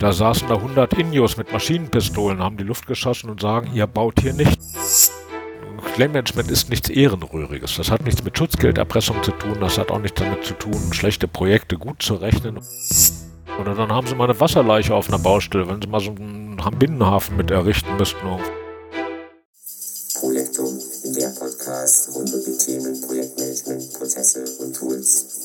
Da saßen da 100 Indios mit Maschinenpistolen, haben die Luft geschossen und sagen, ihr baut hier nicht. Claimmanagement ist nichts Ehrenrühriges. Das hat nichts mit Schutzgelderpressung zu tun. Das hat auch nichts damit zu tun, schlechte Projekte gut zu rechnen. Oder dann haben sie mal eine Wasserleiche auf einer Baustelle, wenn sie mal so einen Binnenhafen mit errichten müssten. Projektum, der Podcast rund um die Themen Projektmanagement, Prozesse und Tools.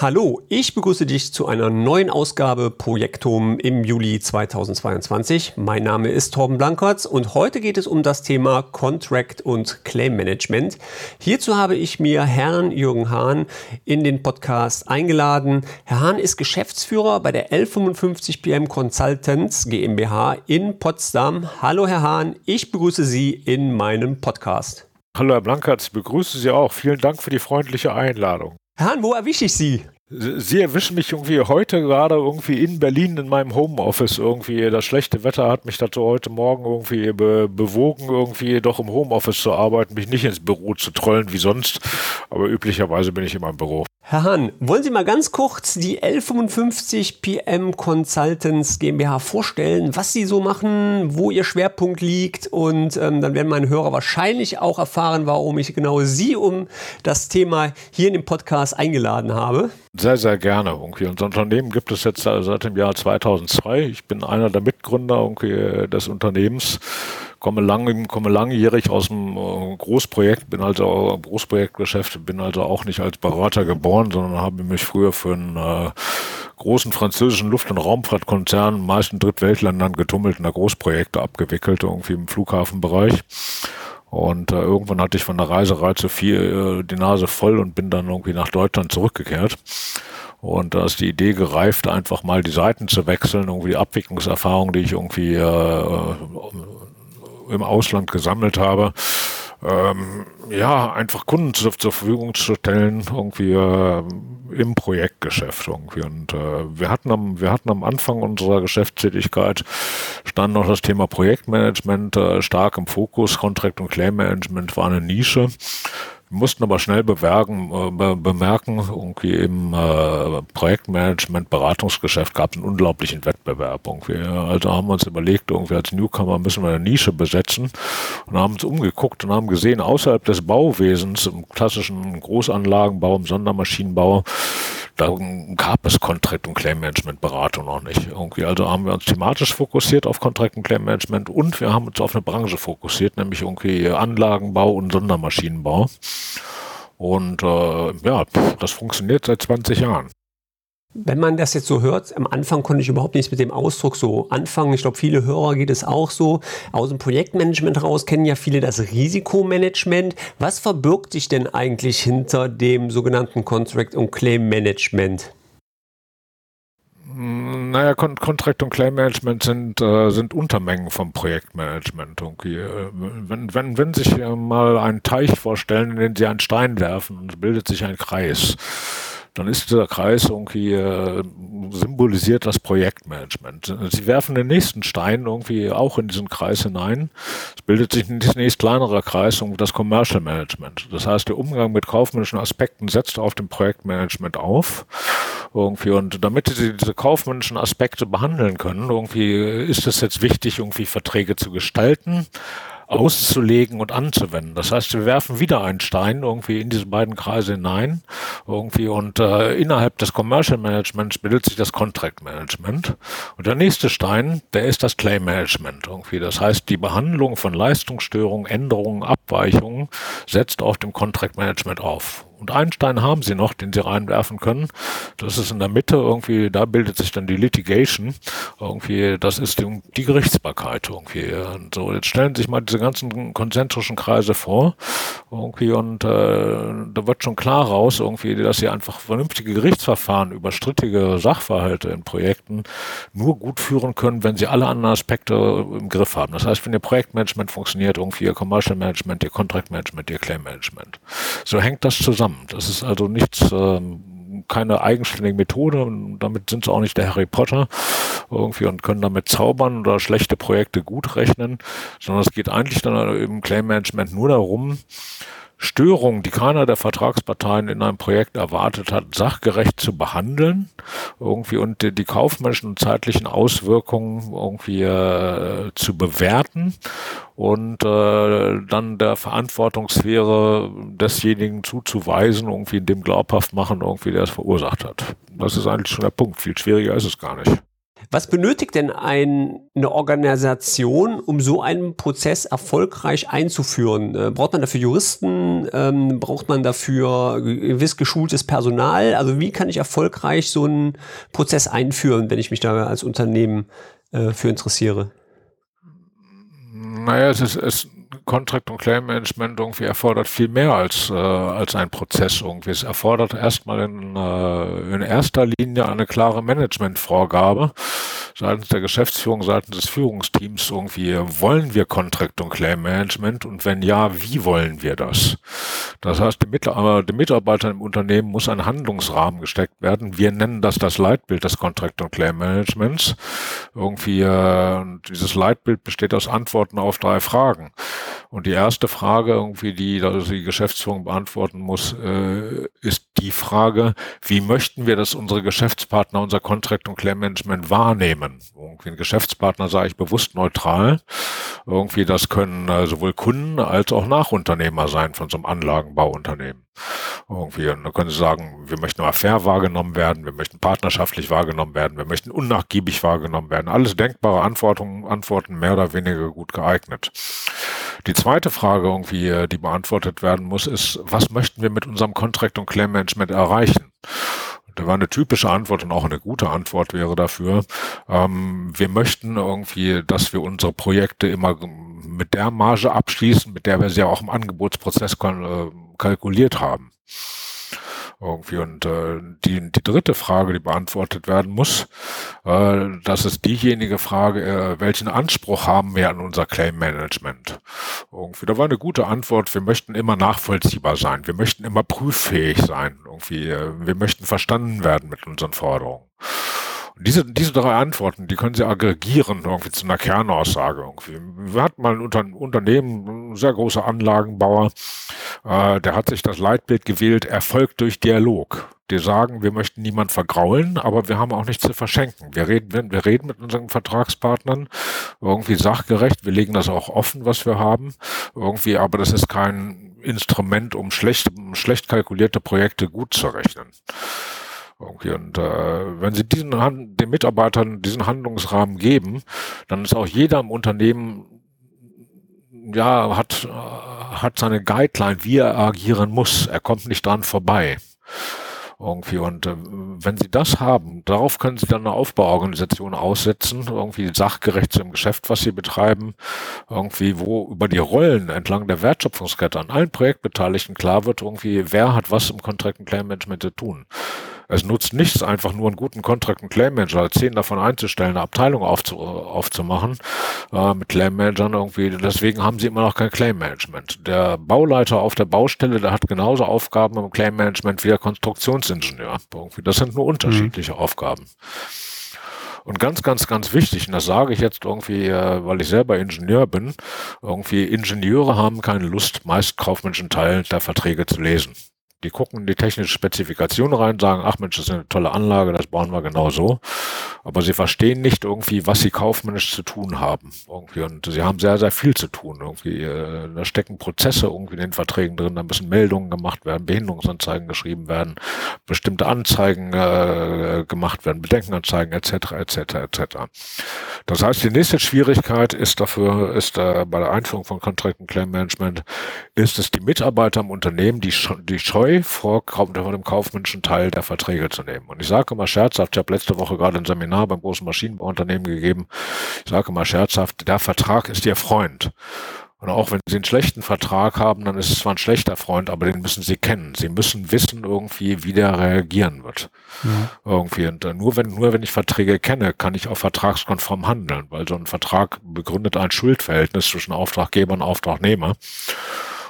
Hallo, ich begrüße dich zu einer neuen Ausgabe Projektum im Juli 2022. Mein Name ist Torben Blankertz und heute geht es um das Thema Contract und Claim Management. Hierzu habe ich mir Herrn Jürgen Hahn in den Podcast eingeladen. Herr Hahn ist Geschäftsführer bei der L55 PM Consultants GmbH in Potsdam. Hallo Herr Hahn, ich begrüße Sie in meinem Podcast. Hallo Herr Blankertz, ich begrüße Sie auch. Vielen Dank für die freundliche Einladung. Herr Hahn, wo erwische ich Sie? Sie erwischen mich irgendwie heute gerade irgendwie in Berlin in meinem Homeoffice irgendwie. Das schlechte Wetter hat mich dazu heute Morgen irgendwie be bewogen, irgendwie doch im Homeoffice zu arbeiten, mich nicht ins Büro zu trollen wie sonst. Aber üblicherweise bin ich immer im Büro. Herr Hahn, wollen Sie mal ganz kurz die L55 PM Consultants GmbH vorstellen, was Sie so machen, wo Ihr Schwerpunkt liegt und ähm, dann werden meine Hörer wahrscheinlich auch erfahren, warum ich genau Sie um das Thema hier in dem Podcast eingeladen habe. Sehr, sehr gerne. Irgendwie. Unser Unternehmen gibt es jetzt seit dem Jahr 2002. Ich bin einer der Mitgründer irgendwie des Unternehmens komme, lang, komme langjährig aus dem äh, Großprojekt, bin also Großprojektgeschäft, bin also auch nicht als Berater geboren, sondern habe mich früher für einen äh, großen französischen Luft- und Raumfahrtkonzern, meisten Drittweltländern getummelt in der Großprojekte abgewickelt, irgendwie im Flughafenbereich. Und äh, irgendwann hatte ich von der Reiserei zu viel äh, die Nase voll und bin dann irgendwie nach Deutschland zurückgekehrt. Und da ist die Idee gereift, einfach mal die Seiten zu wechseln, irgendwie die Abwicklungserfahrung, die ich irgendwie äh, im Ausland gesammelt habe, ähm, ja, einfach Kunden zur, zur, Verfügung zu stellen, irgendwie äh, im Projektgeschäft irgendwie. Und äh, wir hatten am, wir hatten am Anfang unserer Geschäftstätigkeit stand noch das Thema Projektmanagement äh, stark im Fokus. Contract und Claim Management war eine Nische. Wir mussten aber schnell bewerben, äh, bemerken, irgendwie im äh, Projektmanagement, Beratungsgeschäft gab es einen unglaublichen Wettbewerb. Irgendwie. Also haben wir uns überlegt, irgendwie als Newcomer müssen wir eine Nische besetzen und haben uns umgeguckt und haben gesehen, außerhalb des Bauwesens, im klassischen Großanlagenbau, im Sondermaschinenbau, da gab es Contract- und Claim-Management-Beratung noch nicht. Irgendwie. Also haben wir uns thematisch fokussiert auf Contract- und Claim-Management und wir haben uns auf eine Branche fokussiert, nämlich irgendwie Anlagenbau und Sondermaschinenbau. Und äh, ja, das funktioniert seit 20 Jahren. Wenn man das jetzt so hört, am Anfang konnte ich überhaupt nichts mit dem Ausdruck so anfangen. Ich glaube, viele Hörer geht es auch so. Aus dem Projektmanagement heraus kennen ja viele das Risikomanagement. Was verbirgt sich denn eigentlich hinter dem sogenannten Contract- und Claim-Management? Naja, Con Contract und Claim Management sind, äh, sind Untermengen vom Projektmanagement. Okay. Äh, wenn, wenn, wenn sich mal einen Teich vorstellen, in den Sie einen Stein werfen bildet sich ein Kreis, dann ist dieser Kreis irgendwie äh, symbolisiert das Projektmanagement. Sie werfen den nächsten Stein irgendwie auch in diesen Kreis hinein. Es bildet sich ein nächst kleinerer Kreis um das Commercial Management. Das heißt, der Umgang mit kaufmännischen Aspekten setzt auf dem Projektmanagement auf. Irgendwie. Und damit sie diese kaufmännischen Aspekte behandeln können, irgendwie ist es jetzt wichtig, irgendwie Verträge zu gestalten, auszulegen und anzuwenden. Das heißt, wir werfen wieder einen Stein irgendwie in diese beiden Kreise hinein irgendwie und äh, innerhalb des Commercial Managements bildet sich das Contract Management und der nächste Stein, der ist das Claim Management irgendwie. Das heißt, die Behandlung von Leistungsstörungen, Änderungen, Abweichungen setzt auf dem Contract Management auf. Und einen Stein haben sie noch, den sie reinwerfen können. Das ist in der Mitte irgendwie, da bildet sich dann die Litigation. Irgendwie, das ist die, die Gerichtsbarkeit irgendwie. Und so, jetzt stellen Sie sich mal diese ganzen konzentrischen Kreise vor. Irgendwie, und äh, da wird schon klar raus, irgendwie, dass sie einfach vernünftige Gerichtsverfahren über strittige Sachverhalte in Projekten nur gut führen können, wenn sie alle anderen Aspekte im Griff haben. Das heißt, wenn ihr Projektmanagement funktioniert, irgendwie ihr Commercial Management, ihr Contract Management, ihr Claim Management. So hängt das zusammen. Das ist also nichts, ähm, keine eigenständige Methode. Und damit sind sie auch nicht der Harry Potter irgendwie und können damit zaubern oder schlechte Projekte gut rechnen, sondern es geht eigentlich dann im Claim Management nur darum, Störungen, die keiner der Vertragsparteien in einem Projekt erwartet hat, sachgerecht zu behandeln, irgendwie und die, die kaufmännischen und zeitlichen Auswirkungen irgendwie äh, zu bewerten und äh, dann der Verantwortungssphäre desjenigen zuzuweisen, irgendwie in dem glaubhaft machen, irgendwie der es verursacht hat. Das ist eigentlich schon der Punkt. Viel schwieriger ist es gar nicht. Was benötigt denn ein, eine Organisation, um so einen Prozess erfolgreich einzuführen? Äh, braucht man dafür Juristen? Ähm, braucht man dafür gewiss geschultes Personal? Also wie kann ich erfolgreich so einen Prozess einführen, wenn ich mich da als Unternehmen äh, für interessiere? Naja, es ist, es, Contract und Claim Management irgendwie erfordert viel mehr als, äh, als ein Prozess irgendwie. Es erfordert erstmal in, äh, in erster Linie eine klare Managementvorgabe seitens der Geschäftsführung, seitens des Führungsteams irgendwie. Wollen wir Contract und Claim Management? Und wenn ja, wie wollen wir das? Das heißt, dem, Mitarbeiter, dem Mitarbeiter im Unternehmen muss ein Handlungsrahmen gesteckt werden. Wir nennen das das Leitbild des Contract und Claim Managements. Irgendwie, äh, dieses Leitbild besteht aus Antworten auf drei Fragen. Und die erste Frage, irgendwie, die also die Geschäftsführung beantworten muss, äh, ist die Frage, wie möchten wir, dass unsere Geschäftspartner unser Contract und Claim Management wahrnehmen? Irgendwie ein Geschäftspartner sage ich bewusst neutral. Irgendwie, das können äh, sowohl Kunden als auch Nachunternehmer sein von so einem Anlagenbauunternehmen. Irgendwie, und dann können Sie sagen, wir möchten aber fair wahrgenommen werden, wir möchten partnerschaftlich wahrgenommen werden, wir möchten unnachgiebig wahrgenommen werden. Alles denkbare Antworten, Antworten mehr oder weniger gut geeignet. Die zweite Frage irgendwie, äh, die beantwortet werden muss, ist, was möchten wir mit unserem Contract und Claim Management erreichen? Da war eine typische Antwort und auch eine gute Antwort wäre dafür. Ähm, wir möchten irgendwie, dass wir unsere Projekte immer mit der Marge abschließen, mit der wir sie auch im Angebotsprozess äh, kalkuliert haben irgendwie. Und äh, die, die dritte Frage, die beantwortet werden muss, äh, das ist diejenige Frage, äh, welchen Anspruch haben wir an unser Claim Management? Irgendwie, da war eine gute Antwort, wir möchten immer nachvollziehbar sein, wir möchten immer prüffähig sein, irgendwie, äh, wir möchten verstanden werden mit unseren Forderungen. Diese, diese drei Antworten, die können Sie aggregieren irgendwie zu einer Kernaussage. Irgendwie. Wir hatten mal ein Unter Unternehmen, ein sehr großer Anlagenbauer, äh, der hat sich das Leitbild gewählt, Erfolg durch Dialog. Die sagen, wir möchten niemand vergraulen, aber wir haben auch nichts zu verschenken. Wir reden, wir reden mit unseren Vertragspartnern irgendwie sachgerecht. Wir legen das auch offen, was wir haben. Irgendwie, aber das ist kein Instrument, um schlecht, um schlecht kalkulierte Projekte gut zu rechnen. Irgendwie. Und äh, wenn Sie diesen den Mitarbeitern diesen Handlungsrahmen geben, dann ist auch jeder im Unternehmen ja hat hat seine Guideline, wie er agieren muss. Er kommt nicht dran vorbei irgendwie. Und äh, wenn Sie das haben, darauf können Sie dann eine Aufbauorganisation aussetzen, irgendwie sachgerecht zu dem Geschäft, was Sie betreiben, irgendwie, wo über die Rollen entlang der Wertschöpfungskette an allen Projektbeteiligten klar wird, irgendwie, wer hat was im Contract Claim Management zu tun. Es nutzt nichts, einfach nur einen guten Contract und Claim Manager, zehn davon einzustellen, eine Abteilung aufzu, aufzumachen äh, mit Claim Managern irgendwie. Deswegen haben sie immer noch kein Claim Management. Der Bauleiter auf der Baustelle, der hat genauso Aufgaben im Claim Management wie der Konstruktionsingenieur. Irgendwie. Das sind nur unterschiedliche mhm. Aufgaben. Und ganz, ganz, ganz wichtig, und das sage ich jetzt irgendwie, äh, weil ich selber Ingenieur bin, irgendwie Ingenieure haben keine Lust, meist kaufmännischen Teilen der Verträge zu lesen. Die gucken in die technische Spezifikation rein, sagen, ach Mensch, das ist eine tolle Anlage, das bauen wir genau so. Aber sie verstehen nicht irgendwie, was sie kaufmännisch zu tun haben. Irgendwie. Und sie haben sehr, sehr viel zu tun. Irgendwie, äh, da stecken Prozesse irgendwie in den Verträgen drin, da müssen Meldungen gemacht werden, Behinderungsanzeigen geschrieben werden, bestimmte Anzeigen äh, gemacht werden, Bedenkenanzeigen etc. etc. etc. Das heißt, die nächste Schwierigkeit ist dafür, ist äh, bei der Einführung von Contract and Claim Management, ist es die Mitarbeiter im Unternehmen, die, die scheuen neu vor dem kaufmännischen Teil der Verträge zu nehmen. Und ich sage immer scherzhaft, ich habe letzte Woche gerade ein Seminar beim großen Maschinenbauunternehmen gegeben, ich sage immer scherzhaft, der Vertrag ist Ihr Freund. Und auch wenn Sie einen schlechten Vertrag haben, dann ist es zwar ein schlechter Freund, aber den müssen Sie kennen. Sie müssen wissen irgendwie, wie der reagieren wird. Mhm. Irgendwie. Und äh, nur wenn, nur wenn ich Verträge kenne, kann ich auch vertragskonform handeln, weil so ein Vertrag begründet ein Schuldverhältnis zwischen Auftraggeber und Auftragnehmer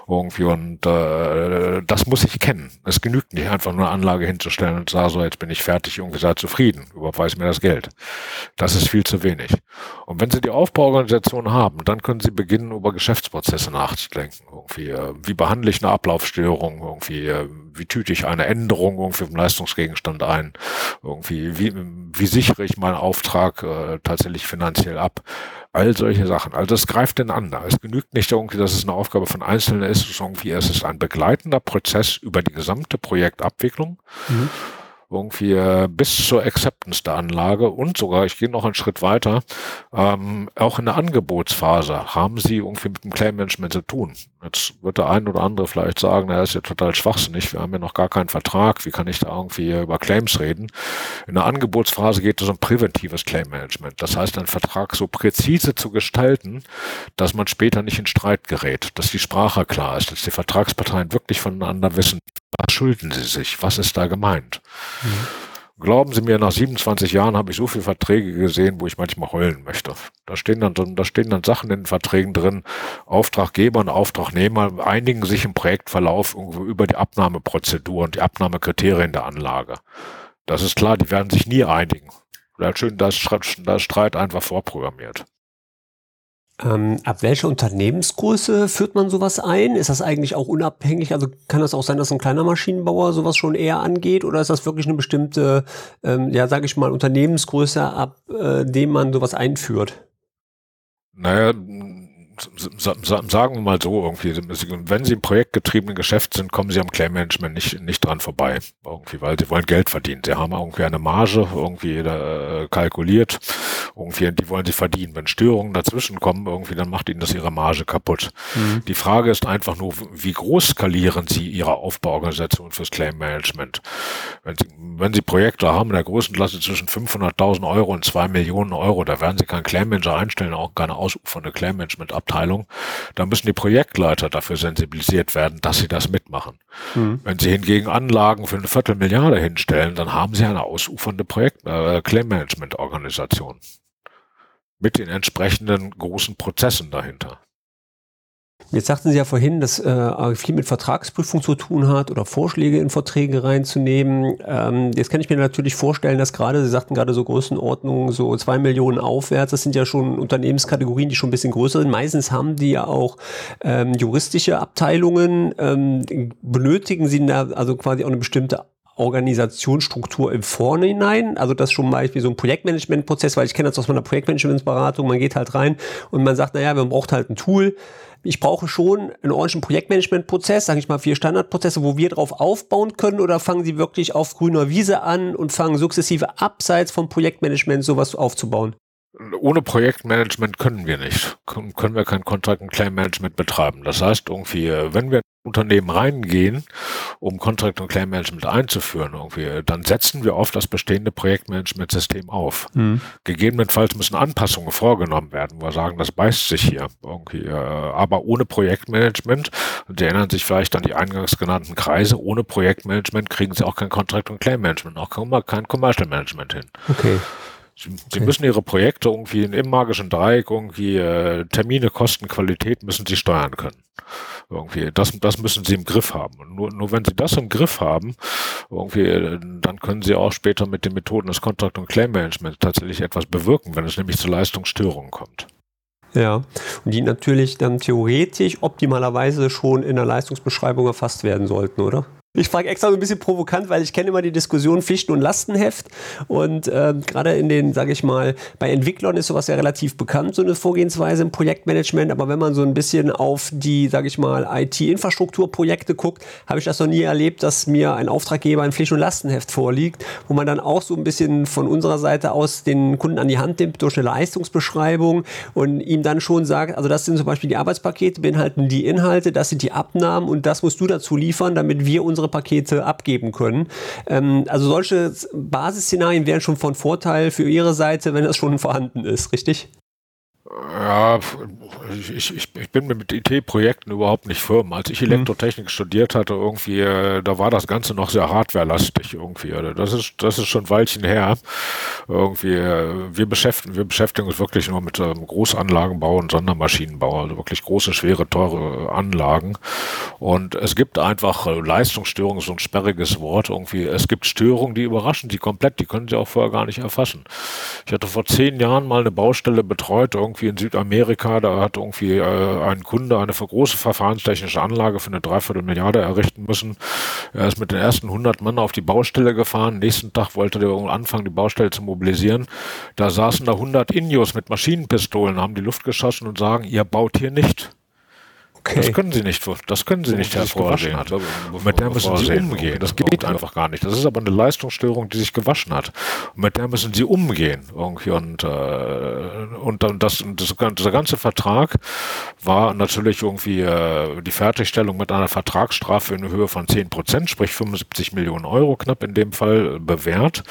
irgendwie und äh, das muss ich kennen. Es genügt nicht einfach nur eine Anlage hinzustellen und sagen so, jetzt bin ich fertig, irgendwie sei zufrieden, überweis mir das Geld. Das ist viel zu wenig. Und wenn Sie die Aufbauorganisation haben, dann können Sie beginnen, über Geschäftsprozesse nachzudenken. Irgendwie, äh, wie behandle ich eine Ablaufstörung, irgendwie, äh, wie tüte ich eine Änderung irgendwie vom Leistungsgegenstand ein, irgendwie, wie, wie sichere ich meinen Auftrag äh, tatsächlich finanziell ab all solche Sachen. Also es greift ineinander. Es genügt nicht irgendwie, dass es eine Aufgabe von Einzelnen ist, es irgendwie, es ist ein begleitender Prozess über die gesamte Projektabwicklung. Mhm irgendwie äh, bis zur Acceptance der Anlage und sogar, ich gehe noch einen Schritt weiter, ähm, auch in der Angebotsphase haben sie irgendwie mit dem Claim-Management zu tun. Jetzt wird der ein oder andere vielleicht sagen, er ist ja total schwachsinnig, wir haben ja noch gar keinen Vertrag, wie kann ich da irgendwie über Claims reden? In der Angebotsphase geht es um präventives Claim-Management. Das heißt, einen Vertrag so präzise zu gestalten, dass man später nicht in Streit gerät, dass die Sprache klar ist, dass die Vertragsparteien wirklich voneinander wissen, was schulden sie sich, was ist da gemeint. Mhm. Glauben Sie mir, nach 27 Jahren habe ich so viele Verträge gesehen, wo ich manchmal heulen möchte. Da stehen dann, da stehen dann Sachen in den Verträgen drin. Auftraggeber und Auftragnehmer einigen sich im Projektverlauf über die Abnahmeprozedur und die Abnahmekriterien der Anlage. Das ist klar, die werden sich nie einigen. Da ist schön, da ist Streit einfach vorprogrammiert. Ähm, ab welcher Unternehmensgröße führt man sowas ein? Ist das eigentlich auch unabhängig? Also kann das auch sein, dass ein kleiner Maschinenbauer sowas schon eher angeht? Oder ist das wirklich eine bestimmte, ähm, ja, sage ich mal, Unternehmensgröße, ab äh, dem man sowas einführt? Naja, sagen wir mal so irgendwie, wenn Sie im projektgetriebenen Geschäft sind, kommen Sie am Claim Management nicht, nicht dran vorbei. Irgendwie, weil Sie wollen Geld verdienen. Sie haben irgendwie eine Marge irgendwie äh, kalkuliert. Irgendwie, die wollen Sie verdienen. Wenn Störungen dazwischen kommen, irgendwie, dann macht Ihnen das Ihre Marge kaputt. Mhm. Die Frage ist einfach nur, wie groß skalieren Sie Ihre Aufbauorganisation fürs Claim Management? Wenn Sie, wenn Sie Projekte haben in der Größenklasse zwischen 500.000 Euro und 2 Millionen Euro, da werden Sie keinen Claim Manager einstellen, auch keine ausufernde Claim Management ab Abteilung, da müssen die Projektleiter dafür sensibilisiert werden, dass sie das mitmachen. Mhm. Wenn sie hingegen Anlagen für eine Viertelmilliarde hinstellen, dann haben sie eine ausufernde Projekt äh, Claim Management Organisation mit den entsprechenden großen Prozessen dahinter. Jetzt sagten Sie ja vorhin, dass äh, viel mit Vertragsprüfung zu tun hat oder Vorschläge in Verträge reinzunehmen. Ähm, jetzt kann ich mir natürlich vorstellen, dass gerade, Sie sagten gerade so Größenordnung, so zwei Millionen aufwärts, das sind ja schon Unternehmenskategorien, die schon ein bisschen größer sind. Meistens haben die ja auch ähm, juristische Abteilungen. Ähm, benötigen Sie da also quasi auch eine bestimmte Organisationsstruktur im Vorhinein, also das schon mal wie so ein Projektmanagementprozess, weil ich kenne das aus meiner Projektmanagementberatung, man geht halt rein und man sagt, naja, man braucht halt ein Tool, ich brauche schon einen ordentlichen Projektmanagementprozess, sage ich mal vier Standardprozesse, wo wir drauf aufbauen können. Oder fangen Sie wirklich auf grüner Wiese an und fangen sukzessive abseits vom Projektmanagement sowas aufzubauen? ohne Projektmanagement können wir nicht, können wir kein Contract and Claim Management betreiben. Das heißt irgendwie, wenn wir Unternehmen reingehen, um Contract and Claim Management einzuführen, irgendwie, dann setzen wir auf das bestehende Projektmanagement-System auf. Mhm. Gegebenenfalls müssen Anpassungen vorgenommen werden, wo wir sagen, das beißt sich hier irgendwie, äh, aber ohne Projektmanagement, und Sie erinnern sich vielleicht an die eingangs genannten Kreise, ohne Projektmanagement kriegen Sie auch kein Contract and Claim Management, auch kein Commercial Management hin. Okay. Sie, okay. müssen ihre Projekte irgendwie im magischen Dreieck irgendwie äh, Termine, Kosten, Qualität müssen sie steuern können. Irgendwie das, das müssen sie im Griff haben. Und nur, nur wenn sie das im Griff haben, irgendwie, äh, dann können sie auch später mit den Methoden des Contract und Claim Management tatsächlich etwas bewirken, wenn es nämlich zu Leistungsstörungen kommt. Ja, und die natürlich dann theoretisch optimalerweise schon in der Leistungsbeschreibung erfasst werden sollten, oder? Ich frage extra so ein bisschen provokant, weil ich kenne immer die Diskussion Pflichten- und Lastenheft. Und äh, gerade in den, sage ich mal, bei Entwicklern ist sowas ja relativ bekannt, so eine Vorgehensweise im Projektmanagement. Aber wenn man so ein bisschen auf die, sage ich mal, IT-Infrastrukturprojekte guckt, habe ich das noch nie erlebt, dass mir ein Auftraggeber ein Pflicht- und Lastenheft vorliegt, wo man dann auch so ein bisschen von unserer Seite aus den Kunden an die Hand nimmt durch eine Leistungsbeschreibung und ihm dann schon sagt, also das sind zum Beispiel die Arbeitspakete, beinhalten die Inhalte, das sind die Abnahmen und das musst du dazu liefern, damit wir uns unsere Pakete abgeben können. Ähm, also solche Basisszenarien wären schon von Vorteil für Ihre Seite, wenn das schon vorhanden ist, richtig? Ja, ich, ich, ich bin mit IT-Projekten überhaupt nicht firm. Als ich Elektrotechnik mhm. studiert hatte, irgendwie, äh, da war das Ganze noch sehr hardwarelastig irgendwie. Also das ist, das ist schon ein Weilchen her. Irgendwie, äh, wir beschäftigen, wir beschäftigen uns wirklich nur mit ähm, Großanlagenbau und Sondermaschinenbau, also wirklich große, schwere, teure Anlagen. Und es gibt einfach äh, Leistungsstörungen, so ein sperriges Wort irgendwie. Es gibt Störungen, die überraschen Sie komplett, die können Sie auch vorher gar nicht erfassen. Ich hatte vor zehn Jahren mal eine Baustelle betreut, irgendwie in Südamerika, da hat irgendwie äh, ein Kunde eine große verfahrenstechnische Anlage für eine Dreiviertelmilliarde errichten müssen. Er ist mit den ersten 100 Mann auf die Baustelle gefahren. Nächsten Tag wollte der anfangen, die Baustelle zu mobilisieren. Da saßen da 100 Indios mit Maschinenpistolen, haben die Luft geschossen und sagen, ihr baut hier nicht. Okay. Das können sie nicht, das können sie nicht hervorsehen. Hat, mit der müssen sie umgehen. Das geht einfach gar nicht. Das ist aber eine Leistungsstörung, die sich gewaschen hat. Und mit der müssen sie umgehen. Irgendwie. Und, äh, und dann das, das, dieser ganze Vertrag war natürlich irgendwie äh, die Fertigstellung mit einer Vertragsstrafe in Höhe von 10 Prozent, sprich 75 Millionen Euro knapp in dem Fall bewährt.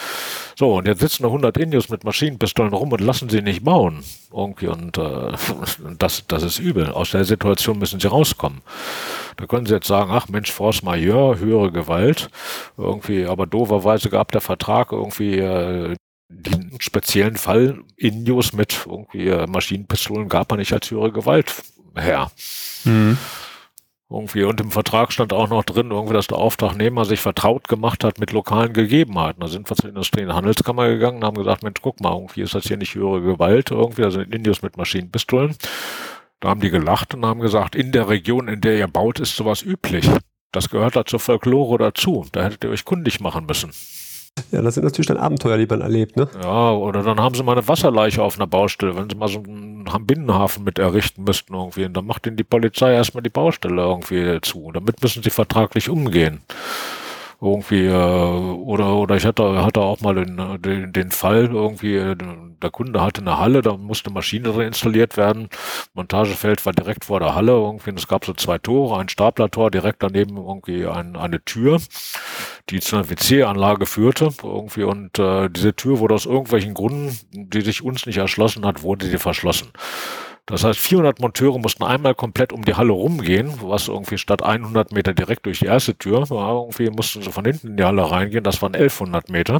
So, und jetzt sitzen da 100 Indios mit Maschinenpistolen rum und lassen sie nicht bauen. Irgendwie. Und äh, das, das ist übel. Aus der Situation müssen sie rauskommen. Da können sie jetzt sagen, ach Mensch, Force Majeure, höhere Gewalt. Irgendwie, aber dooferweise gab der Vertrag irgendwie äh, den speziellen Fall Indios mit irgendwie äh, Maschinenpistolen gab er nicht als höhere Gewalt her. Mhm. Irgendwie, und im Vertrag stand auch noch drin, irgendwie, dass der Auftragnehmer sich vertraut gemacht hat mit lokalen Gegebenheiten. Da sind wir zur Industrie- und Handelskammer gegangen und haben gesagt, Mensch, guck mal, irgendwie ist das hier nicht höhere Gewalt, irgendwie, da sind Indios mit Maschinenpistolen. Da haben die gelacht und haben gesagt, in der Region, in der ihr baut, ist sowas üblich. Das gehört da zur Folklore dazu. Da hättet ihr euch kundig machen müssen. Ja, das sind natürlich dann Abenteuer, die man erlebt, ne? Ja, oder dann haben sie mal eine Wasserleiche auf einer Baustelle, wenn sie mal so einen Binnenhafen mit errichten müssten irgendwie. Und dann macht ihnen die Polizei erstmal die Baustelle irgendwie zu. Damit müssen sie vertraglich umgehen irgendwie äh, oder oder ich hatte hatte auch mal den, den, den Fall irgendwie äh, der Kunde hatte eine Halle, da musste Maschine drin installiert werden. Montagefeld war direkt vor der Halle irgendwie. Und es gab so zwei Tore, ein Staplertor, direkt daneben irgendwie ein, eine Tür, die zu einer WC-Anlage führte irgendwie. Und äh, diese Tür wurde aus irgendwelchen Gründen, die sich uns nicht erschlossen hat, wurde sie verschlossen. Das heißt, 400 Monteure mussten einmal komplett um die Halle rumgehen, was irgendwie statt 100 Meter direkt durch die erste Tür war. Irgendwie mussten sie von hinten in die Halle reingehen. Das waren 1100 Meter.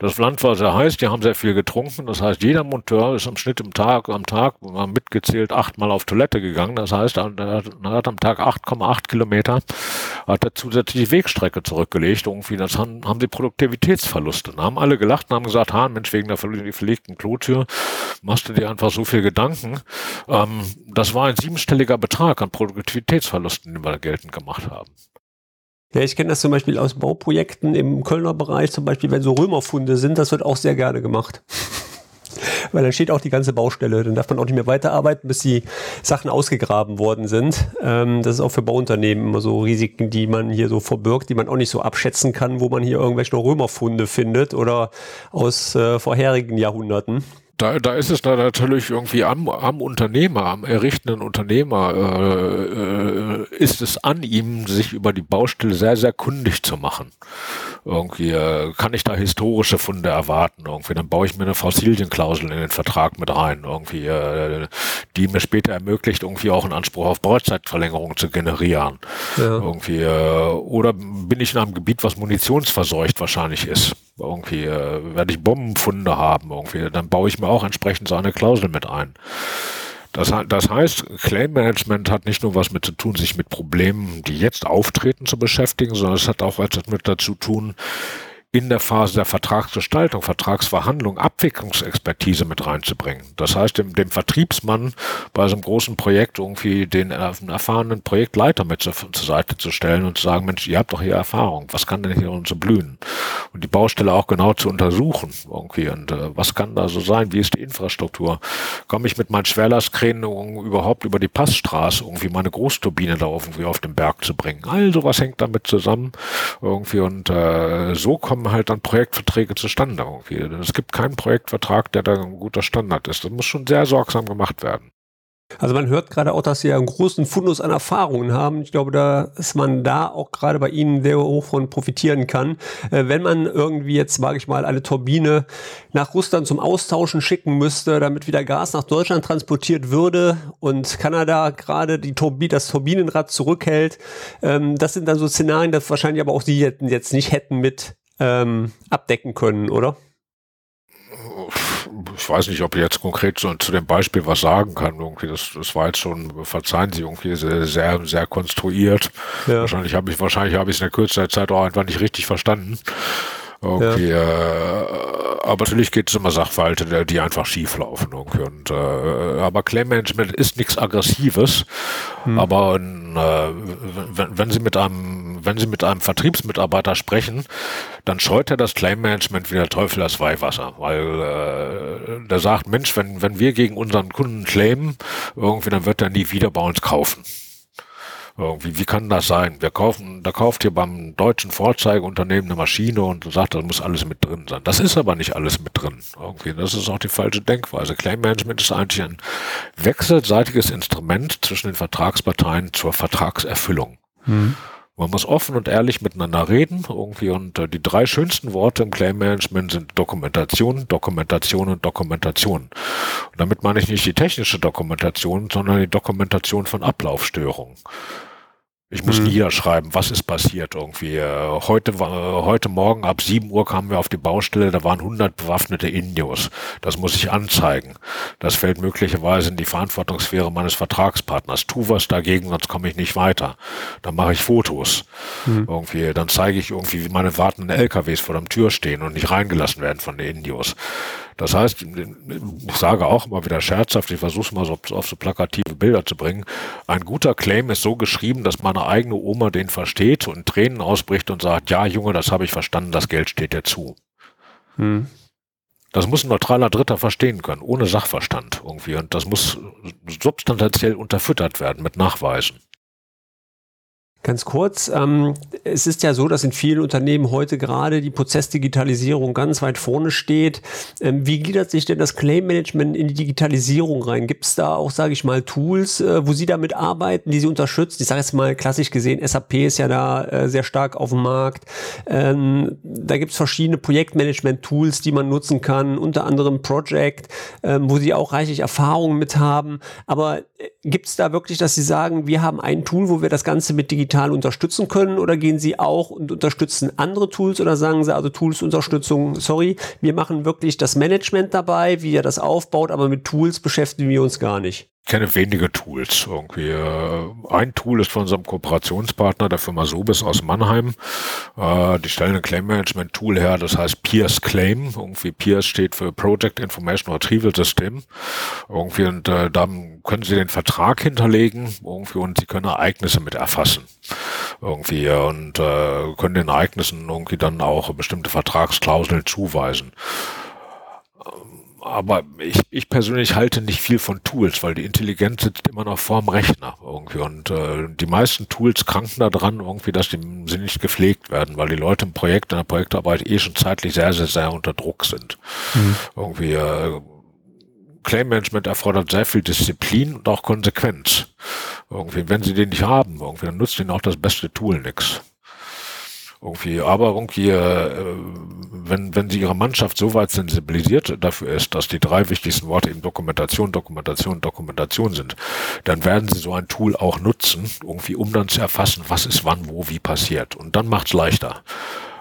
Das Land war sehr heiß, die haben sehr viel getrunken. Das heißt, jeder Monteur ist im Schnitt im Tag, am Tag mitgezählt achtmal auf Toilette gegangen. Das heißt, er hat am Tag 8,8 Kilometer, hat er zusätzliche Wegstrecke zurückgelegt. Irgendwie, das haben, haben sie Produktivitätsverluste. Da haben alle gelacht und haben gesagt, ha, Mensch, wegen der verlegten Klotür machst du dir einfach so viel Gedanken. Ähm, das war ein siebenstelliger Betrag an Produktivitätsverlusten, den wir geltend gemacht haben. Ja, ich kenne das zum Beispiel aus Bauprojekten im Kölner Bereich, zum Beispiel, wenn so Römerfunde sind, das wird auch sehr gerne gemacht. Weil dann steht auch die ganze Baustelle. Dann darf man auch nicht mehr weiterarbeiten, bis die Sachen ausgegraben worden sind. Ähm, das ist auch für Bauunternehmen immer so Risiken, die man hier so verbirgt, die man auch nicht so abschätzen kann, wo man hier irgendwelche Römerfunde findet oder aus äh, vorherigen Jahrhunderten da, da ist es da natürlich irgendwie am, am Unternehmer, am errichtenden Unternehmer, äh, äh, ist es an ihm, sich über die Baustelle sehr, sehr kundig zu machen. Irgendwie äh, kann ich da historische Funde erwarten. Irgendwie dann baue ich mir eine Fossilienklausel in den Vertrag mit rein. Irgendwie, äh, die mir später ermöglicht, irgendwie auch einen Anspruch auf Bauzeitverlängerung zu generieren. Ja. Irgendwie äh, oder bin ich in einem Gebiet, was munitionsverseucht wahrscheinlich ist irgendwie äh, werde ich Bombenfunde haben, irgendwie, dann baue ich mir auch entsprechend so eine Klausel mit ein. Das, das heißt, Claim Management hat nicht nur was mit zu tun, sich mit Problemen, die jetzt auftreten, zu beschäftigen, sondern es hat auch etwas mit dazu tun, in der Phase der Vertragsgestaltung, Vertragsverhandlung Abwicklungsexpertise mit reinzubringen. Das heißt, dem, dem Vertriebsmann bei so einem großen Projekt irgendwie den erfahrenen Projektleiter mit zur, zur Seite zu stellen und zu sagen, Mensch, ihr habt doch hier Erfahrung, was kann denn hier uns so blühen? Und die Baustelle auch genau zu untersuchen irgendwie und äh, was kann da so sein, wie ist die Infrastruktur? Komme ich mit meinen Schwerlastkränen überhaupt über die Passstraße irgendwie meine Großturbine da irgendwie auf den Berg zu bringen? All sowas hängt damit zusammen irgendwie und äh, so kommen kommen halt dann Projektverträge zustande irgendwie. Es gibt keinen Projektvertrag, der da ein guter Standard ist. Das muss schon sehr sorgsam gemacht werden. Also man hört gerade auch, dass Sie einen großen Fundus an Erfahrungen haben. Ich glaube, dass man da auch gerade bei Ihnen sehr hoch von profitieren kann. Äh, wenn man irgendwie jetzt, sage ich mal, eine Turbine nach Russland zum Austauschen schicken müsste, damit wieder Gas nach Deutschland transportiert würde und Kanada gerade die Turbi das Turbinenrad zurückhält, ähm, das sind dann so Szenarien, das wahrscheinlich aber auch Sie jetzt nicht hätten mit ähm, abdecken können, oder? ich weiß nicht, ob ich jetzt konkret zu, zu dem Beispiel was sagen kann. Irgendwie das, das war jetzt schon, verzeihen Sie, irgendwie sehr, sehr, sehr konstruiert. Ja. Wahrscheinlich habe ich, wahrscheinlich habe ich es in der Kürze Zeit auch einfach nicht richtig verstanden. Okay, ja. äh, aber natürlich geht es immer Sachverhalte, die einfach schief laufen. Okay. Und, äh, aber Claim Management ist nichts Aggressives. Hm. Aber äh, wenn, wenn Sie mit einem, wenn Sie mit einem Vertriebsmitarbeiter sprechen, dann scheut er das Claim Management wie der Teufel das Weihwasser, weil äh, der sagt, Mensch, wenn wenn wir gegen unseren Kunden claimen, irgendwie, dann wird er nie wieder bei uns kaufen. Irgendwie, wie kann das sein? Wir kaufen, da kauft ihr beim deutschen Vorzeigeunternehmen eine Maschine und sagt, da muss alles mit drin sein. Das ist aber nicht alles mit drin. Irgendwie, das ist auch die falsche Denkweise. Claim Management ist eigentlich ein wechselseitiges Instrument zwischen den Vertragsparteien zur Vertragserfüllung. Hm. Man muss offen und ehrlich miteinander reden irgendwie und äh, die drei schönsten Worte im Claim Management sind Dokumentation, Dokumentation und Dokumentation. Und damit meine ich nicht die technische Dokumentation, sondern die Dokumentation von Ablaufstörungen. Ich muss mhm. niederschreiben, was ist passiert irgendwie. Äh, heute, heute Morgen ab 7 Uhr kamen wir auf die Baustelle, da waren 100 bewaffnete Indios. Das muss ich anzeigen. Das fällt möglicherweise in die Verantwortungssphäre meines Vertragspartners. Tu was dagegen, sonst komme ich nicht weiter. Dann mache ich Fotos. Mhm. Irgendwie, dann zeige ich irgendwie, wie meine wartenden LKWs vor der Tür stehen und nicht reingelassen werden von den Indios. Das heißt, ich sage auch immer wieder scherzhaft, ich versuche es mal so auf so plakative Bilder zu bringen. Ein guter Claim ist so geschrieben, dass meine eigene Oma den versteht und Tränen ausbricht und sagt, ja Junge, das habe ich verstanden, das Geld steht dir zu. Hm. Das muss ein neutraler Dritter verstehen können, ohne Sachverstand irgendwie. Und das muss substanziell unterfüttert werden mit Nachweisen. Ganz kurz, ähm, es ist ja so, dass in vielen Unternehmen heute gerade die Prozessdigitalisierung ganz weit vorne steht. Ähm, wie gliedert sich denn das Claim Management in die Digitalisierung rein? Gibt es da auch, sage ich mal, Tools, äh, wo Sie damit arbeiten, die Sie unterstützen? Ich sage jetzt mal klassisch gesehen, SAP ist ja da äh, sehr stark auf dem Markt. Ähm, da gibt es verschiedene Projektmanagement-Tools, die man nutzen kann, unter anderem Project, ähm, wo Sie auch reichlich Erfahrungen mit haben. Aber äh, gibt es da wirklich, dass Sie sagen, wir haben ein Tool, wo wir das Ganze mit digital digital unterstützen können oder gehen Sie auch und unterstützen andere Tools oder sagen Sie also Tools-Unterstützung, sorry, wir machen wirklich das Management dabei, wie er das aufbaut, aber mit Tools beschäftigen wir uns gar nicht? Kenne wenige Tools irgendwie. Äh, ein Tool ist von unserem Kooperationspartner, der Firma Sobis aus Mannheim. Äh, die stellen ein Claim Management Tool her, das heißt Peers Claim. Irgendwie Peers steht für Project Information Retrieval System. Irgendwie und äh, dann können Sie den Vertrag hinterlegen irgendwie und Sie können Ereignisse mit erfassen. Irgendwie und äh, können den Ereignissen irgendwie dann auch bestimmte Vertragsklauseln zuweisen aber ich, ich persönlich halte nicht viel von Tools, weil die Intelligenz sitzt immer noch vorm Rechner irgendwie und äh, die meisten Tools kranken daran irgendwie, dass die, sie nicht gepflegt werden, weil die Leute im Projekt, in der Projektarbeit eh schon zeitlich sehr, sehr, sehr unter Druck sind. Mhm. Irgendwie äh, Claim Management erfordert sehr viel Disziplin und auch Konsequenz. Irgendwie, wenn sie den nicht haben, irgendwie, dann nutzt ihnen auch das beste Tool nix irgendwie. Aber irgendwie, äh, wenn, wenn sie ihre Mannschaft so weit sensibilisiert dafür ist, dass die drei wichtigsten Worte eben Dokumentation, Dokumentation, Dokumentation sind, dann werden sie so ein Tool auch nutzen, irgendwie, um dann zu erfassen, was ist wann, wo, wie passiert. Und dann macht's leichter.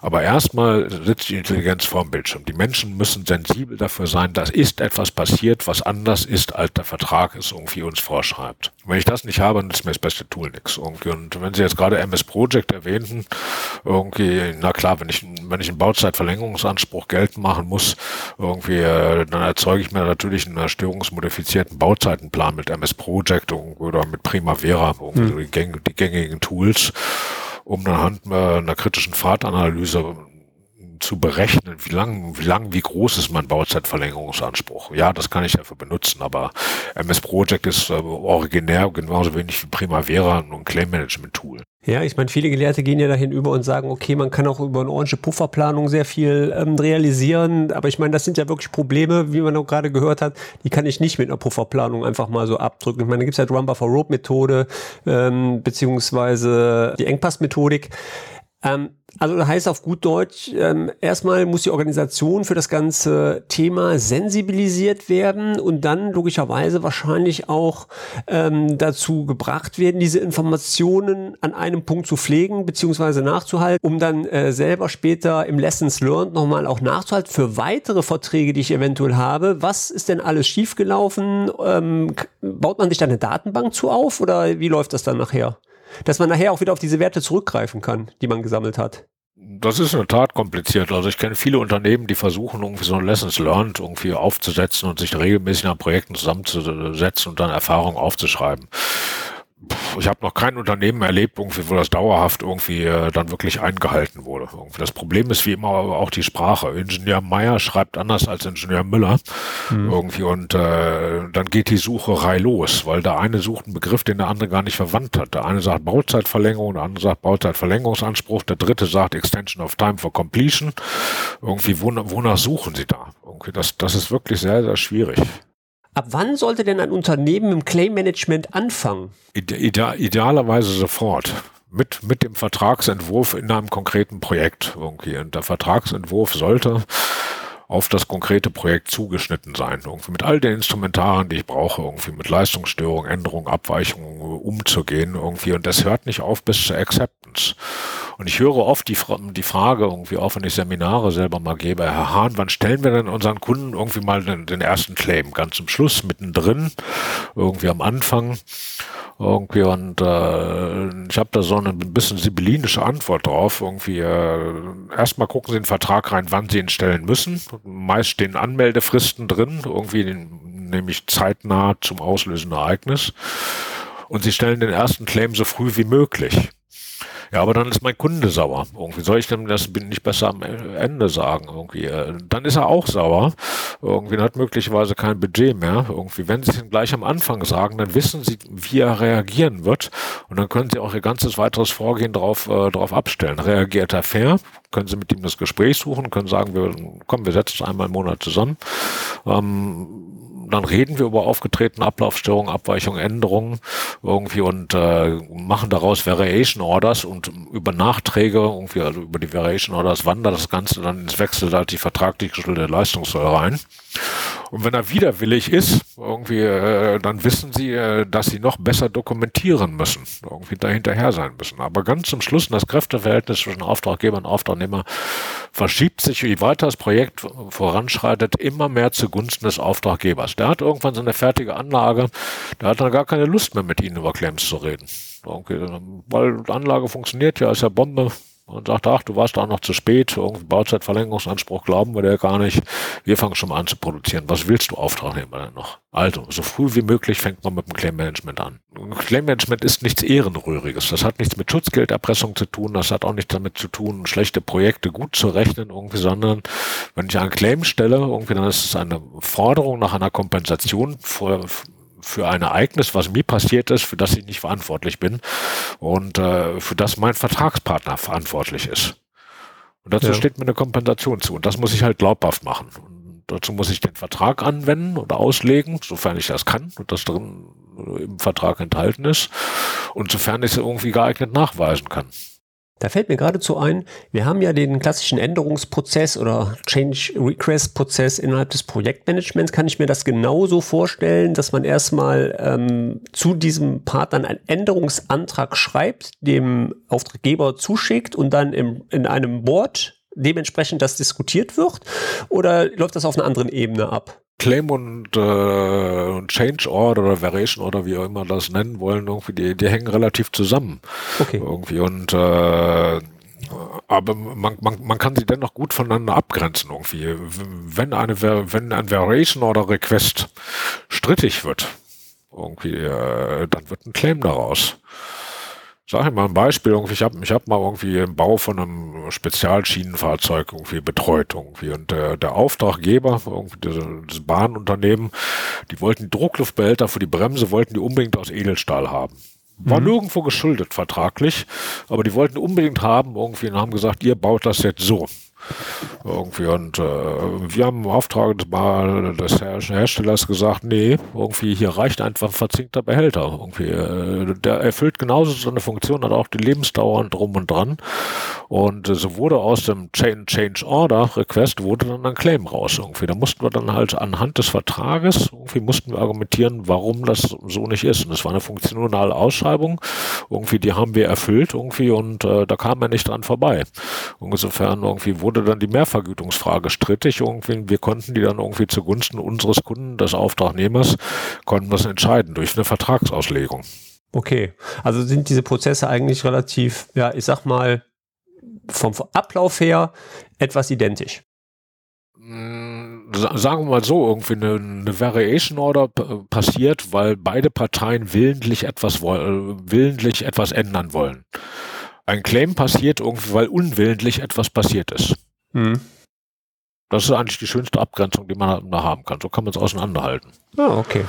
Aber erstmal sitzt die Intelligenz vorm Bildschirm. Die Menschen müssen sensibel dafür sein, dass ist etwas passiert, was anders ist, als der Vertrag es irgendwie uns vorschreibt. Wenn ich das nicht habe, nützt mir das beste Tool nichts. Und wenn Sie jetzt gerade MS Project erwähnten, irgendwie, na klar, wenn ich, wenn ich einen Bauzeitverlängerungsanspruch geltend machen muss, irgendwie, äh, dann erzeuge ich mir natürlich einen störungsmodifizierten Bauzeitenplan mit MS Project oder mit Primavera, irgendwie hm. die gängigen Tools um anhand einer kritischen Fahrtanalyse zu berechnen, wie lang, wie lang, wie groß ist mein Bauzeitverlängerungsanspruch. Ja, das kann ich dafür benutzen, aber MS Project ist äh, originär genauso wenig wie Primavera ein Claim Management Tool. Ja, ich meine, viele Gelehrte gehen ja dahin über und sagen, okay, man kann auch über eine ordentliche Pufferplanung sehr viel ähm, realisieren. Aber ich meine, das sind ja wirklich Probleme, wie man auch gerade gehört hat, die kann ich nicht mit einer Pufferplanung einfach mal so abdrücken. Ich meine, da gibt es halt Run Buffer Rope Methode, ähm, beziehungsweise die Engpass-Methodik. Ähm, also heißt auf gut Deutsch, ähm, erstmal muss die Organisation für das ganze Thema sensibilisiert werden und dann logischerweise wahrscheinlich auch ähm, dazu gebracht werden, diese Informationen an einem Punkt zu pflegen bzw. nachzuhalten, um dann äh, selber später im Lessons Learned nochmal auch nachzuhalten für weitere Verträge, die ich eventuell habe. Was ist denn alles schiefgelaufen? Ähm, baut man sich da eine Datenbank zu auf oder wie läuft das dann nachher? Dass man nachher auch wieder auf diese Werte zurückgreifen kann, die man gesammelt hat. Das ist in der Tat kompliziert. Also ich kenne viele Unternehmen, die versuchen irgendwie so ein Lessons Learned irgendwie aufzusetzen und sich regelmäßig nach Projekten zusammenzusetzen und dann Erfahrungen aufzuschreiben ich habe noch kein Unternehmen erlebt, irgendwie, wo das dauerhaft irgendwie äh, dann wirklich eingehalten wurde. Irgendwie. Das Problem ist wie immer auch die Sprache. Ingenieur Meyer schreibt anders als Ingenieur Müller mhm. irgendwie und äh, dann geht die Sucherei los, weil der eine sucht einen Begriff, den der andere gar nicht verwandt hat. Der eine sagt Bauzeitverlängerung, der andere sagt Bauzeitverlängerungsanspruch, der dritte sagt Extension of Time for Completion. Irgendwie, wonach suchen sie da? Irgendwie, das, das ist wirklich sehr, sehr schwierig. Ab wann sollte denn ein Unternehmen im Claim Management anfangen? Ide idealerweise sofort. Mit, mit dem Vertragsentwurf in einem konkreten Projekt irgendwie. Und der Vertragsentwurf sollte auf das konkrete Projekt zugeschnitten sein. Irgendwie mit all den Instrumentaren, die ich brauche, irgendwie mit Leistungsstörungen, Änderungen, Abweichungen umzugehen irgendwie. Und das hört nicht auf bis zur Acceptance. Und ich höre oft die, die Frage irgendwie auch, wenn ich Seminare selber mal gebe, Herr Hahn, wann stellen wir denn unseren Kunden irgendwie mal den, den ersten Claim? Ganz zum Schluss, mittendrin, irgendwie am Anfang irgendwie und äh, ich habe da so eine ein bisschen sibyllinische Antwort drauf. Irgendwie äh, erstmal gucken Sie in den Vertrag rein, wann Sie ihn stellen müssen. Meist stehen Anmeldefristen drin, irgendwie nämlich zeitnah zum auslösenden Ereignis. Und Sie stellen den ersten Claim so früh wie möglich. Ja, aber dann ist mein Kunde sauer. Irgendwie soll ich dem das nicht besser am Ende sagen? Irgendwie, äh, dann ist er auch sauer. Irgendwie hat möglicherweise kein Budget mehr. Irgendwie, wenn Sie es gleich am Anfang sagen, dann wissen Sie, wie er reagieren wird. Und dann können Sie auch Ihr ganzes weiteres Vorgehen darauf äh, drauf abstellen. Reagiert er fair? Können Sie mit ihm das Gespräch suchen? Können sagen, wir, kommen, wir setzen uns einmal im Monat zusammen. Ähm, dann reden wir über aufgetretene Ablaufstörungen, Abweichungen, Änderungen irgendwie und äh, machen daraus Variation Orders und über Nachträge, irgendwie, also über die Variation Orders wandert das Ganze dann ins wechselseitig vertraglich gestellte Leistungssäule rein. Und wenn er widerwillig ist, irgendwie, äh, dann wissen sie, äh, dass sie noch besser dokumentieren müssen, irgendwie dahinterher sein müssen. Aber ganz zum Schluss, das Kräfteverhältnis zwischen Auftraggeber und Auftragnehmer verschiebt sich, je weiter das Projekt voranschreitet, immer mehr zugunsten des Auftraggebers. Der hat irgendwann seine fertige Anlage, der hat dann gar keine Lust mehr mit ihnen über Claims zu reden. Okay, weil Anlage funktioniert ja, ist ja Bombe, und sagt, ach, du warst auch noch zu spät, irgendwie Bauzeitverlängerungsanspruch glauben wir dir gar nicht. Wir fangen schon mal an zu produzieren. Was willst du Auftragnehmer denn noch? Also, so früh wie möglich fängt man mit dem Claim Management an. Claim Management ist nichts Ehrenrühriges. Das hat nichts mit Schutzgelderpressung zu tun. Das hat auch nichts damit zu tun, schlechte Projekte gut zu rechnen irgendwie, sondern wenn ich einen Claim stelle, irgendwie, dann ist es eine Forderung nach einer Kompensation vor, für ein Ereignis, was mir passiert ist, für das ich nicht verantwortlich bin und äh, für das mein Vertragspartner verantwortlich ist. Und dazu ja. steht mir eine Kompensation zu. Und das muss ich halt glaubhaft machen. Und dazu muss ich den Vertrag anwenden oder auslegen, sofern ich das kann und das drin im Vertrag enthalten ist. Und sofern ich es irgendwie geeignet nachweisen kann. Da fällt mir geradezu ein, wir haben ja den klassischen Änderungsprozess oder Change Request Prozess innerhalb des Projektmanagements. Kann ich mir das genauso vorstellen, dass man erstmal ähm, zu diesem Part dann einen Änderungsantrag schreibt, dem Auftraggeber zuschickt und dann im, in einem Board dementsprechend das diskutiert wird? Oder läuft das auf einer anderen Ebene ab? Claim und äh, Change Order oder Variation Order, wie auch immer das nennen wollen, irgendwie, die, die hängen relativ zusammen. Okay. Irgendwie und äh, aber man, man, man kann sie dennoch gut voneinander abgrenzen irgendwie. Wenn eine wenn ein Variation Order Request strittig wird, irgendwie, äh, dann wird ein Claim daraus. Sag ich mal ein Beispiel, ich habe ich hab mal irgendwie im Bau von einem Spezialschienenfahrzeug irgendwie betreut irgendwie und der, der Auftraggeber, irgendwie das, Bahnunternehmen, die wollten Druckluftbehälter für die Bremse, wollten die unbedingt aus Edelstahl haben. War mhm. nirgendwo geschuldet vertraglich, aber die wollten unbedingt haben irgendwie und haben gesagt, ihr baut das jetzt so. Irgendwie und äh, wir haben im Auftrag des Herstellers gesagt, nee, irgendwie hier reicht einfach ein verzinkter Behälter. Irgendwie, äh, der erfüllt genauso seine Funktion, hat auch die Lebensdauer drum und dran. Und äh, so wurde aus dem Chain Change Order Request wurde dann ein Claim raus. Irgendwie, da mussten wir dann halt anhand des Vertrages irgendwie mussten wir argumentieren, warum das so nicht ist. Und es war eine funktionale Ausschreibung. Irgendwie, die haben wir erfüllt irgendwie und äh, da kam er nicht dran vorbei. Und insofern irgendwie wurde wurde dann die Mehrvergütungsfrage strittig. Irgendwie, wir konnten die dann irgendwie zugunsten unseres Kunden, des Auftragnehmers, konnten das entscheiden durch eine Vertragsauslegung. Okay, also sind diese Prozesse eigentlich relativ, ja, ich sag mal, vom Ablauf her etwas identisch. Sagen wir mal so, irgendwie eine, eine Variation Order passiert, weil beide Parteien willentlich etwas, willentlich etwas ändern wollen. Ein Claim passiert irgendwie, weil unwillentlich etwas passiert ist. Mhm. Das ist eigentlich die schönste Abgrenzung, die man da haben kann. So kann man es auseinanderhalten. Ah, okay.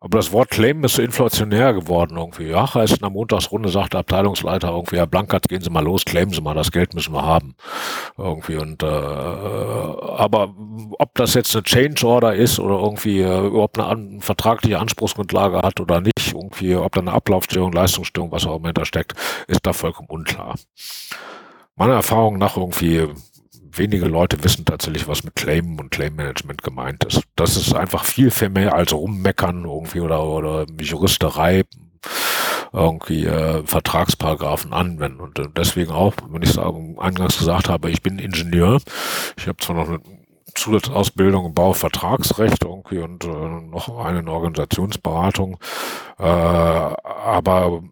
Aber das Wort Claim ist so inflationär geworden irgendwie. Ja, heißt in der Montagsrunde sagt der Abteilungsleiter irgendwie, Herr Blankert, gehen Sie mal los, claimen Sie mal, das Geld müssen wir haben. Irgendwie und äh, aber ob das jetzt eine Change Order ist oder irgendwie äh, überhaupt eine an, vertragliche Anspruchsgrundlage hat oder nicht, irgendwie, ob da eine Ablaufstörung, Leistungsstörung, was auch immer steckt, ist da vollkommen unklar. Meiner Erfahrung nach irgendwie wenige Leute wissen tatsächlich, was mit Claim und Claim Management gemeint ist. Das ist einfach viel, viel mehr als rummeckern irgendwie oder, oder Juristerei irgendwie äh, Vertragsparagraphen anwenden. Und äh, deswegen auch, wenn ich sagen, eingangs gesagt habe, ich bin Ingenieur, ich habe zwar noch eine Zusatzausbildung im Bauvertragsrecht irgendwie und äh, noch eine in Organisationsberatung, äh, aber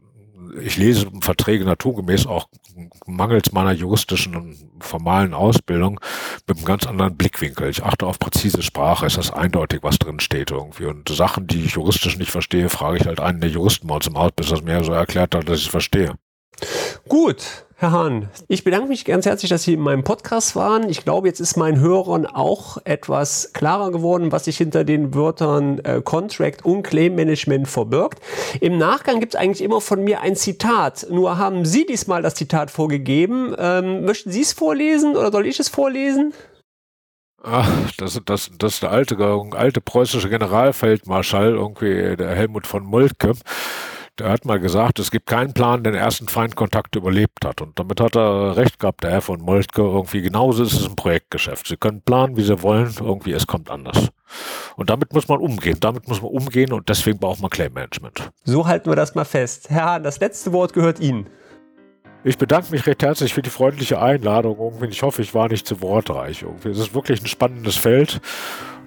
ich lese Verträge naturgemäß auch mangels meiner juristischen und formalen Ausbildung mit einem ganz anderen Blickwinkel. Ich achte auf präzise Sprache, ist das eindeutig, was drin steht irgendwie. Und Sachen, die ich juristisch nicht verstehe, frage ich halt einen der Juristen mal zum Haus, bis das mir so erklärt hat, dass ich es verstehe. Gut, Herr Hahn, ich bedanke mich ganz herzlich, dass Sie in meinem Podcast waren. Ich glaube, jetzt ist meinen Hörern auch etwas klarer geworden, was sich hinter den Wörtern äh, Contract und Claim Management verbirgt. Im Nachgang gibt es eigentlich immer von mir ein Zitat. Nur haben Sie diesmal das Zitat vorgegeben. Ähm, möchten Sie es vorlesen oder soll ich es vorlesen? Ach, das, das, das ist der alte, alte preußische Generalfeldmarschall, irgendwie der Helmut von Moltke der hat mal gesagt, es gibt keinen Plan, der den ersten Feindkontakt überlebt hat. Und damit hat er recht gehabt, der Herr von Moltke. Irgendwie genauso ist es im Projektgeschäft. Sie können planen, wie sie wollen, irgendwie es kommt anders. Und damit muss man umgehen. Damit muss man umgehen und deswegen braucht man Claim Management. So halten wir das mal fest. Herr Hahn, das letzte Wort gehört Ihnen. Ich bedanke mich recht herzlich für die freundliche Einladung. Ich hoffe, ich war nicht zu wortreich. Es ist wirklich ein spannendes Feld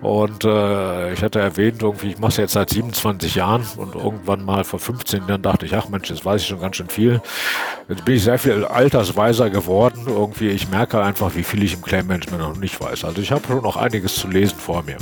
und äh, ich hatte erwähnt, irgendwie, ich mache es jetzt seit 27 Jahren und irgendwann mal vor 15 Jahren dachte ich, ach Mensch, jetzt weiß ich schon ganz schön viel. Jetzt bin ich sehr viel altersweiser geworden. Irgendwie, ich merke einfach, wie viel ich im Claim Management noch nicht weiß. Also ich habe schon noch einiges zu lesen vor mir.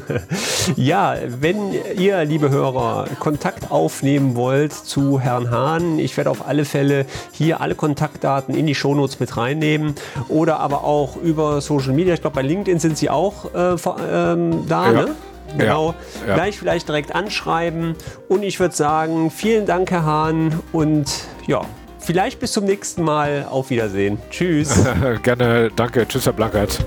ja, wenn ihr, liebe Hörer, Kontakt aufnehmen wollt zu Herrn Hahn, ich werde auf alle Fälle hier alle Kontaktdaten in die Shownotes mit reinnehmen oder aber auch über Social Media. Ich glaube, bei LinkedIn sind sie auch äh, ähm, da, ja. ne? Genau. Ja, ja. Gleich vielleicht direkt anschreiben. Und ich würde sagen, vielen Dank, Herr Hahn. Und ja, vielleicht bis zum nächsten Mal. Auf Wiedersehen. Tschüss. Gerne. Danke. Tschüss, Herr Blankert.